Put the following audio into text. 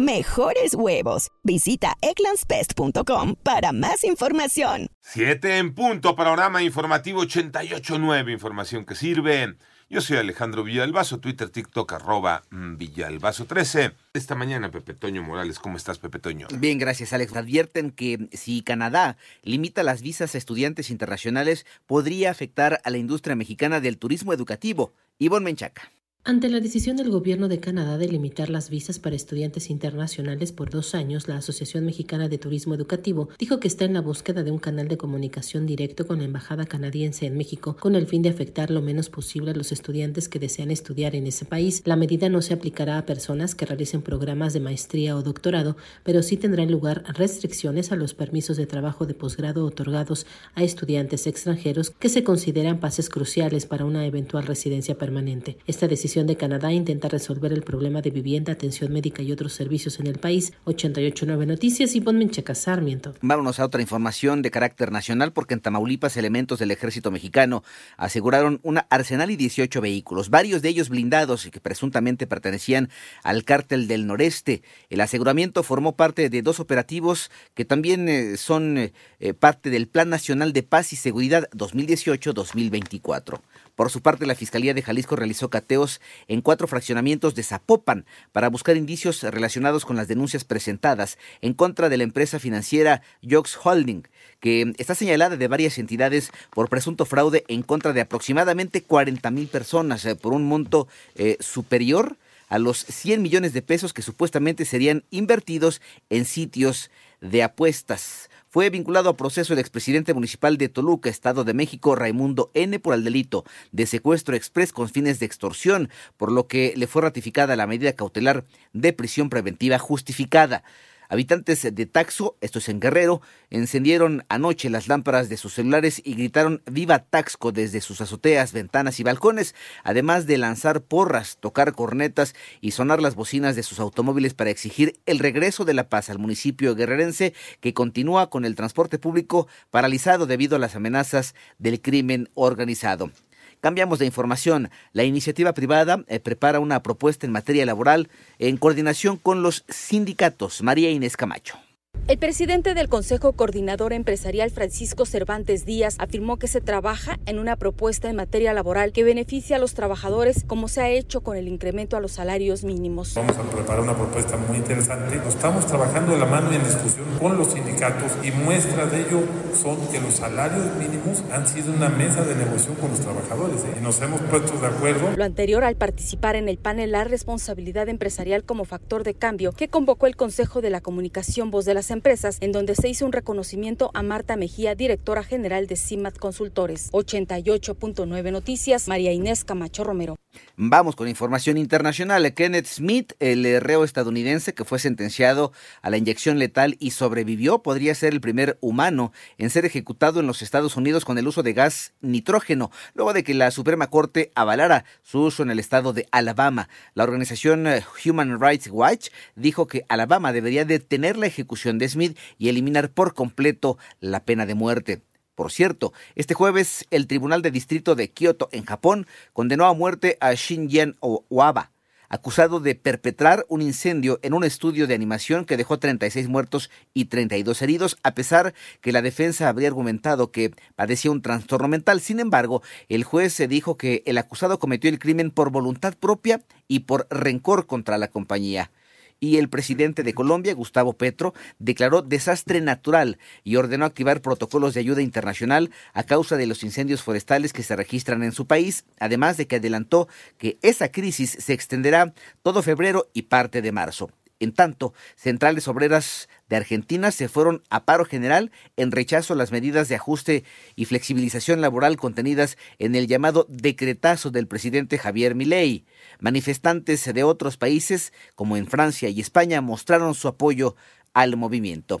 mejores huevos. Visita egglandsbest.com para más información. 7 en punto, panorama informativo 88.9, información que sirve. Yo soy Alejandro Villalbazo, Twitter, TikTok, arroba mm, Villalbazo13. Esta mañana, Pepe Toño Morales, ¿cómo estás, Pepe Toño? Bien, gracias, Alex. Advierten que si Canadá limita las visas a estudiantes internacionales, podría afectar a la industria mexicana del turismo educativo. Ivonne Menchaca. Ante la decisión del gobierno de Canadá de limitar las visas para estudiantes internacionales por dos años, la Asociación Mexicana de Turismo Educativo dijo que está en la búsqueda de un canal de comunicación directo con la Embajada canadiense en México con el fin de afectar lo menos posible a los estudiantes que desean estudiar en ese país. La medida no se aplicará a personas que realicen programas de maestría o doctorado, pero sí tendrán lugar restricciones a los permisos de trabajo de posgrado otorgados a estudiantes extranjeros que se consideran pases cruciales para una eventual residencia permanente. Esta decisión de Canadá intenta resolver el problema de vivienda, atención médica y otros servicios en el país. 889 Noticias y ponme Checa Sarmiento. Vámonos a otra información de carácter nacional porque en Tamaulipas elementos del ejército mexicano aseguraron un arsenal y 18 vehículos, varios de ellos blindados y que presuntamente pertenecían al cártel del noreste. El aseguramiento formó parte de dos operativos que también eh, son eh, parte del Plan Nacional de Paz y Seguridad 2018-2024. Por su parte, la Fiscalía de Jalisco realizó cateos en cuatro fraccionamientos de Zapopan para buscar indicios relacionados con las denuncias presentadas en contra de la empresa financiera Yox Holding, que está señalada de varias entidades por presunto fraude en contra de aproximadamente 40 mil personas eh, por un monto eh, superior a los 100 millones de pesos que supuestamente serían invertidos en sitios de apuestas fue vinculado a proceso el expresidente municipal de Toluca, Estado de México, Raimundo N., por el delito de secuestro express con fines de extorsión, por lo que le fue ratificada la medida cautelar de prisión preventiva justificada. Habitantes de Taxo, esto es en Guerrero, encendieron anoche las lámparas de sus celulares y gritaron Viva Taxco desde sus azoteas, ventanas y balcones, además de lanzar porras, tocar cornetas y sonar las bocinas de sus automóviles para exigir el regreso de la paz al municipio guerrerense que continúa con el transporte público paralizado debido a las amenazas del crimen organizado. Cambiamos de información. La iniciativa privada eh, prepara una propuesta en materia laboral en coordinación con los sindicatos. María Inés Camacho. El presidente del Consejo Coordinador Empresarial, Francisco Cervantes Díaz, afirmó que se trabaja en una propuesta en materia laboral que beneficia a los trabajadores, como se ha hecho con el incremento a los salarios mínimos. Vamos a preparar una propuesta muy interesante. Estamos trabajando de la mano y en discusión con los sindicatos y muestras de ello son que los salarios mínimos han sido una mesa de negociación con los trabajadores ¿eh? y nos hemos puesto de acuerdo. Lo anterior al participar en el panel La responsabilidad empresarial como factor de cambio que convocó el Consejo de la Comunicación Voz de las Empresas, en donde se hizo un reconocimiento a Marta Mejía, directora general de CIMAT Consultores. 88.9 Noticias, María Inés Camacho Romero. Vamos con información internacional. Kenneth Smith, el reo estadounidense que fue sentenciado a la inyección letal y sobrevivió, podría ser el primer humano en ser ejecutado en los Estados Unidos con el uso de gas nitrógeno, luego de que la Suprema Corte avalara su uso en el estado de Alabama. La organización eh, Human Rights Watch dijo que Alabama debería detener la ejecución de Smith y eliminar por completo la pena de muerte. Por cierto, este jueves el Tribunal de Distrito de Kioto, en Japón, condenó a muerte a Shinjan Owaba, acusado de perpetrar un incendio en un estudio de animación que dejó 36 muertos y 32 heridos, a pesar que la defensa habría argumentado que padecía un trastorno mental. Sin embargo, el juez se dijo que el acusado cometió el crimen por voluntad propia y por rencor contra la compañía y el presidente de Colombia, Gustavo Petro, declaró desastre natural y ordenó activar protocolos de ayuda internacional a causa de los incendios forestales que se registran en su país, además de que adelantó que esa crisis se extenderá todo febrero y parte de marzo. En tanto, centrales obreras de Argentina se fueron a paro general en rechazo a las medidas de ajuste y flexibilización laboral contenidas en el llamado decretazo del presidente Javier Milei. Manifestantes de otros países, como en Francia y España, mostraron su apoyo al movimiento.